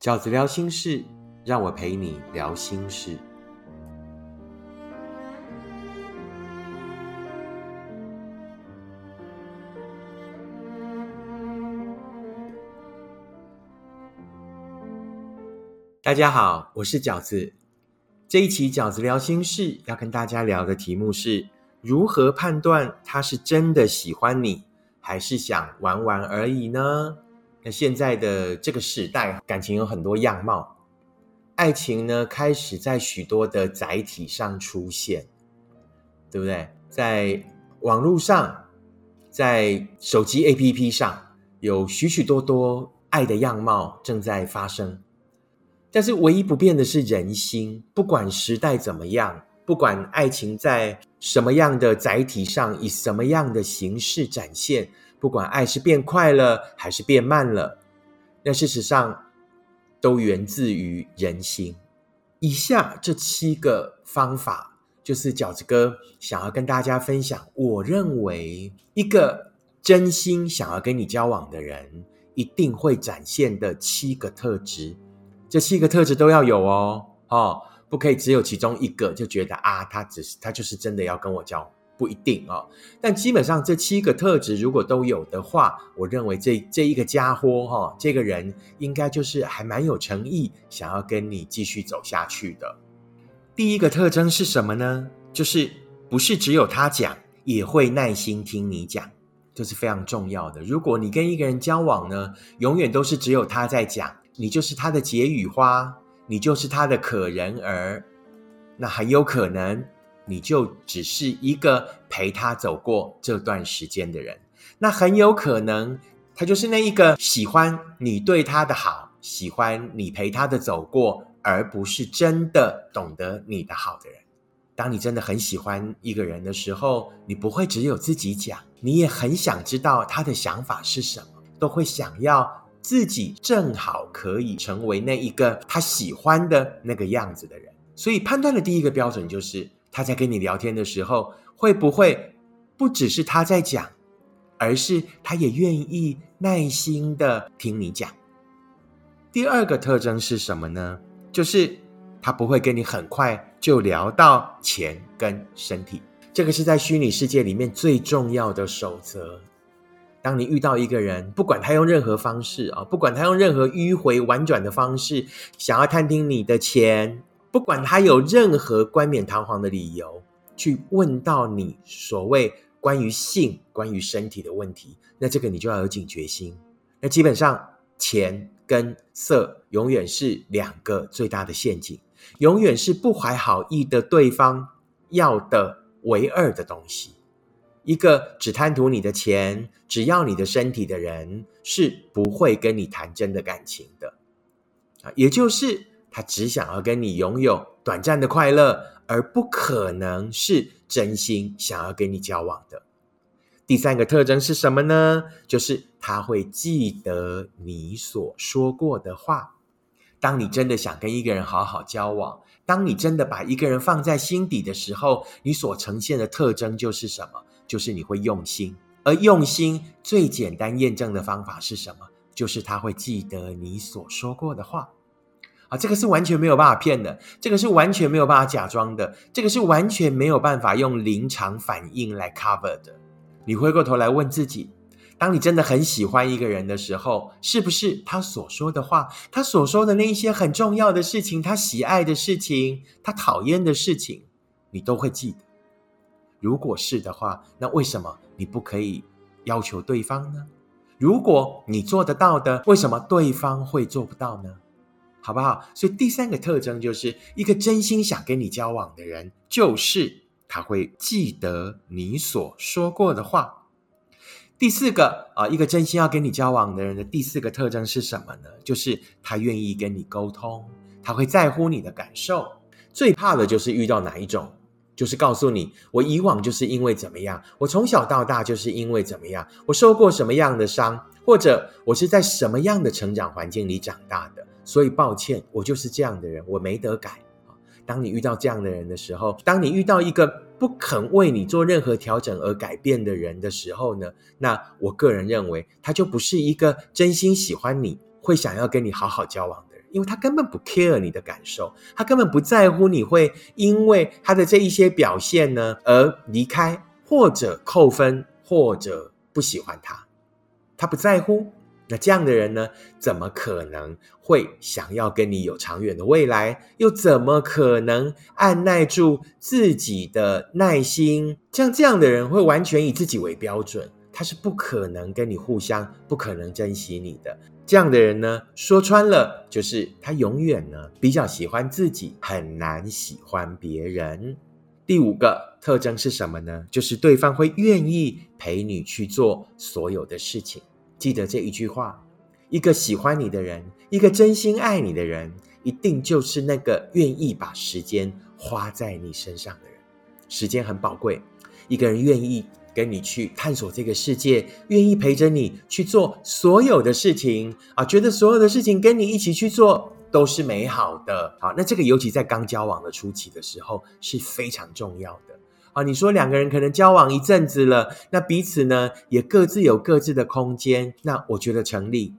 饺子聊心事，让我陪你聊心事。大家好，我是饺子。这一期饺子聊心事要跟大家聊的题目是：如何判断他是真的喜欢你，还是想玩玩而已呢？那现在的这个时代，感情有很多样貌，爱情呢开始在许多的载体上出现，对不对？在网络上，在手机 APP 上，有许许多多爱的样貌正在发生。但是唯一不变的是人心，不管时代怎么样，不管爱情在什么样的载体上，以什么样的形式展现。不管爱是变快了还是变慢了，那事实上都源自于人心。以下这七个方法，就是饺子哥想要跟大家分享。我认为一个真心想要跟你交往的人，一定会展现的七个特质。这七个特质都要有哦，哦，不可以只有其中一个就觉得啊，他只是他就是真的要跟我交往。不一定啊，但基本上这七个特质如果都有的话，我认为这这一个家伙哈，这个人应该就是还蛮有诚意，想要跟你继续走下去的。第一个特征是什么呢？就是不是只有他讲，也会耐心听你讲，这是非常重要的。如果你跟一个人交往呢，永远都是只有他在讲，你就是他的解语花，你就是他的可人儿，那很有可能。你就只是一个陪他走过这段时间的人，那很有可能他就是那一个喜欢你对他的好，喜欢你陪他的走过，而不是真的懂得你的好的人。当你真的很喜欢一个人的时候，你不会只有自己讲，你也很想知道他的想法是什么，都会想要自己正好可以成为那一个他喜欢的那个样子的人。所以判断的第一个标准就是。他在跟你聊天的时候，会不会不只是他在讲，而是他也愿意耐心的听你讲？第二个特征是什么呢？就是他不会跟你很快就聊到钱跟身体，这个是在虚拟世界里面最重要的守则。当你遇到一个人，不管他用任何方式啊，不管他用任何迂回婉转的方式，想要探听你的钱。不管他有任何冠冕堂皇的理由去问到你所谓关于性、关于身体的问题，那这个你就要有警觉心。那基本上，钱跟色永远是两个最大的陷阱，永远是不怀好意的对方要的唯二的东西。一个只贪图你的钱、只要你的身体的人，是不会跟你谈真的感情的啊，也就是。他只想要跟你拥有短暂的快乐，而不可能是真心想要跟你交往的。第三个特征是什么呢？就是他会记得你所说过的话。当你真的想跟一个人好好交往，当你真的把一个人放在心底的时候，你所呈现的特征就是什么？就是你会用心。而用心最简单验证的方法是什么？就是他会记得你所说过的话。啊，这个是完全没有办法骗的，这个是完全没有办法假装的，这个是完全没有办法用临场反应来 cover 的。你回过头来问自己，当你真的很喜欢一个人的时候，是不是他所说的话，他所说的那一些很重要的事情，他喜爱的事情，他讨厌的事情，你都会记得？如果是的话，那为什么你不可以要求对方呢？如果你做得到的，为什么对方会做不到呢？好不好？所以第三个特征就是一个真心想跟你交往的人，就是他会记得你所说过的话。第四个啊，一个真心要跟你交往的人的第四个特征是什么呢？就是他愿意跟你沟通，他会在乎你的感受。最怕的就是遇到哪一种，就是告诉你我以往就是因为怎么样，我从小到大就是因为怎么样，我受过什么样的伤，或者我是在什么样的成长环境里长大的。所以抱歉，我就是这样的人，我没得改当你遇到这样的人的时候，当你遇到一个不肯为你做任何调整而改变的人的时候呢？那我个人认为，他就不是一个真心喜欢你会想要跟你好好交往。因为他根本不 care 你的感受，他根本不在乎你会因为他的这一些表现呢而离开，或者扣分，或者不喜欢他，他不在乎。那这样的人呢，怎么可能会想要跟你有长远的未来？又怎么可能按耐住自己的耐心？像这样的人会完全以自己为标准，他是不可能跟你互相，不可能珍惜你的。这样的人呢，说穿了就是他永远呢比较喜欢自己，很难喜欢别人。第五个特征是什么呢？就是对方会愿意陪你去做所有的事情。记得这一句话：一个喜欢你的人，一个真心爱你的人，一定就是那个愿意把时间花在你身上的人。时间很宝贵，一个人愿意跟你去探索这个世界，愿意陪着你去做所有的事情啊，觉得所有的事情跟你一起去做都是美好的。好，那这个尤其在刚交往的初期的时候是非常重要的。啊，你说两个人可能交往一阵子了，那彼此呢也各自有各自的空间，那我觉得成立。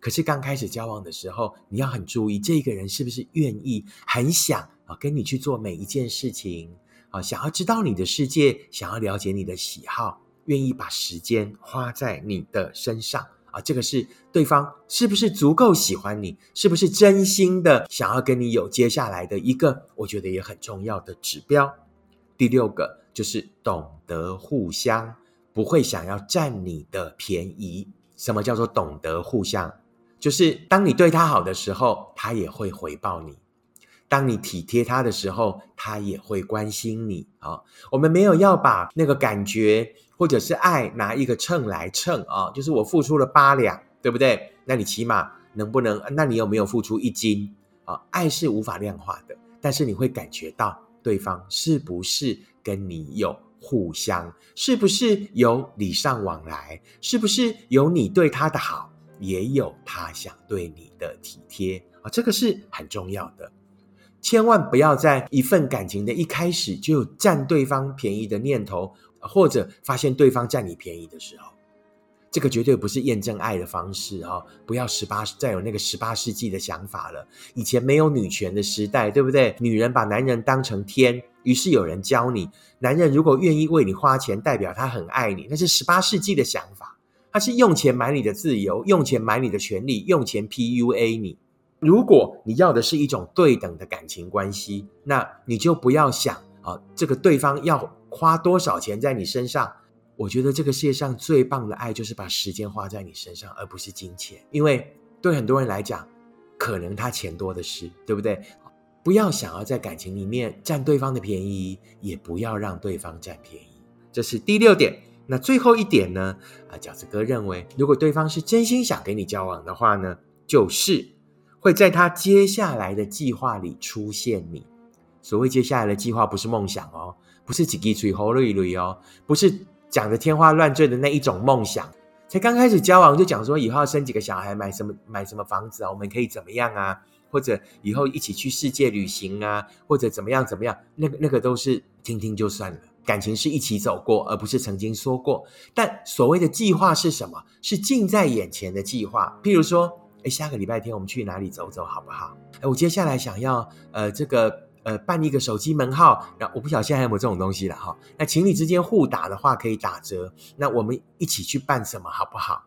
可是刚开始交往的时候，你要很注意这个人是不是愿意、很想啊跟你去做每一件事情啊，想要知道你的世界，想要了解你的喜好，愿意把时间花在你的身上啊。这个是对方是不是足够喜欢你，是不是真心的想要跟你有接下来的一个，我觉得也很重要的指标。第六个就是懂得互相，不会想要占你的便宜。什么叫做懂得互相？就是当你对他好的时候，他也会回报你；当你体贴他的时候，他也会关心你。啊，我们没有要把那个感觉或者是爱拿一个秤来称啊，就是我付出了八两，对不对？那你起码能不能？那你有没有付出一斤？啊，爱是无法量化的，但是你会感觉到。对方是不是跟你有互相？是不是有礼尚往来？是不是有你对他的好，也有他想对你的体贴啊？这个是很重要的。千万不要在一份感情的一开始就有占对方便宜的念头，或者发现对方占你便宜的时候。这个绝对不是验证爱的方式啊！不要十八再有那个十八世纪的想法了。以前没有女权的时代，对不对？女人把男人当成天，于是有人教你，男人如果愿意为你花钱，代表他很爱你。那是十八世纪的想法，他是用钱买你的自由，用钱买你的权利，用钱 PUA 你。如果你要的是一种对等的感情关系，那你就不要想啊，这个对方要花多少钱在你身上。我觉得这个世界上最棒的爱，就是把时间花在你身上，而不是金钱。因为对很多人来讲，可能他钱多的是，对不对？不要想要在感情里面占对方的便宜，也不要让对方占便宜。这是第六点。那最后一点呢？啊，饺子哥认为，如果对方是真心想跟你交往的话呢，就是会在他接下来的计划里出现你。所谓接下来的计划，不是梦想哦，不是几滴水喉累累哦，不是。讲的天花乱坠的那一种梦想，才刚开始交往就讲说以后要生几个小孩，买什么买什么房子啊，我们可以怎么样啊？或者以后一起去世界旅行啊，或者怎么样怎么样？那个那个都是听听就算了。感情是一起走过，而不是曾经说过。但所谓的计划是什么？是近在眼前的计划。譬如说，哎，下个礼拜天我们去哪里走走好不好？哎，我接下来想要呃这个。呃，办一个手机门号，然后我不晓得现在有没有这种东西了哈。那情侣之间互打的话可以打折，那我们一起去办什么好不好？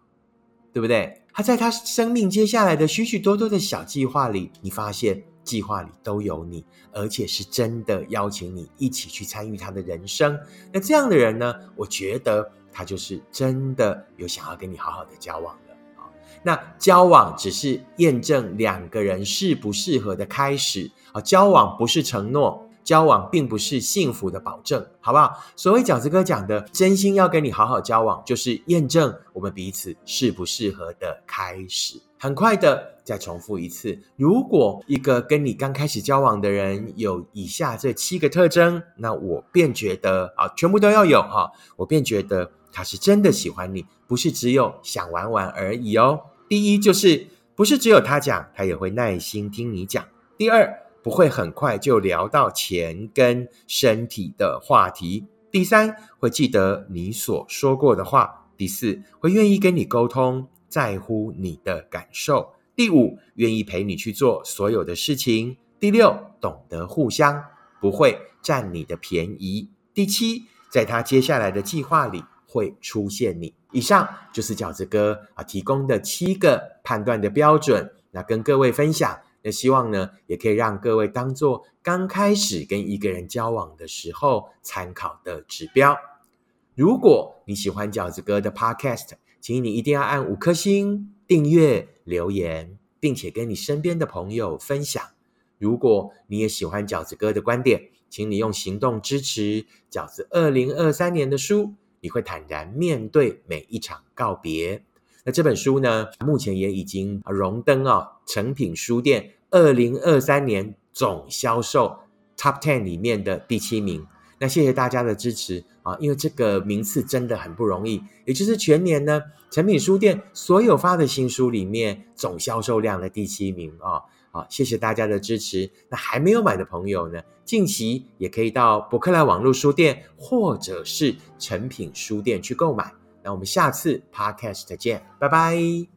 对不对？他在他生命接下来的许许多多的小计划里，你发现计划里都有你，而且是真的邀请你一起去参与他的人生。那这样的人呢，我觉得他就是真的有想要跟你好好的交往。那交往只是验证两个人适不适合的开始。啊，交往不是承诺，交往并不是幸福的保证，好不好？所谓饺子哥讲的，真心要跟你好好交往，就是验证我们彼此适不适合的开始。很快的，再重复一次，如果一个跟你刚开始交往的人有以下这七个特征，那我便觉得啊，全部都要有哈，我便觉得他是真的喜欢你，不是只有想玩玩而已哦。第一，就是不是只有他讲，他也会耐心听你讲。第二。不会很快就聊到钱跟身体的话题。第三，会记得你所说过的话。第四，会愿意跟你沟通，在乎你的感受。第五，愿意陪你去做所有的事情。第六，懂得互相，不会占你的便宜。第七，在他接下来的计划里会出现你。以上就是饺子哥啊提供的七个判断的标准，那跟各位分享。那希望呢，也可以让各位当做刚开始跟一个人交往的时候参考的指标。如果你喜欢饺子哥的 Podcast，请你一定要按五颗星、订阅、留言，并且跟你身边的朋友分享。如果你也喜欢饺子哥的观点，请你用行动支持饺子二零二三年的书。你会坦然面对每一场告别。那这本书呢，目前也已经荣登啊成品书店二零二三年总销售 Top Ten 里面的第七名。那谢谢大家的支持啊，因为这个名次真的很不容易。也就是全年呢，成品书店所有发的新书里面总销售量的第七名啊。好，谢谢大家的支持。那还没有买的朋友呢，近期也可以到博客来网络书店或者是成品书店去购买。那我们下次 Podcast 见，拜拜。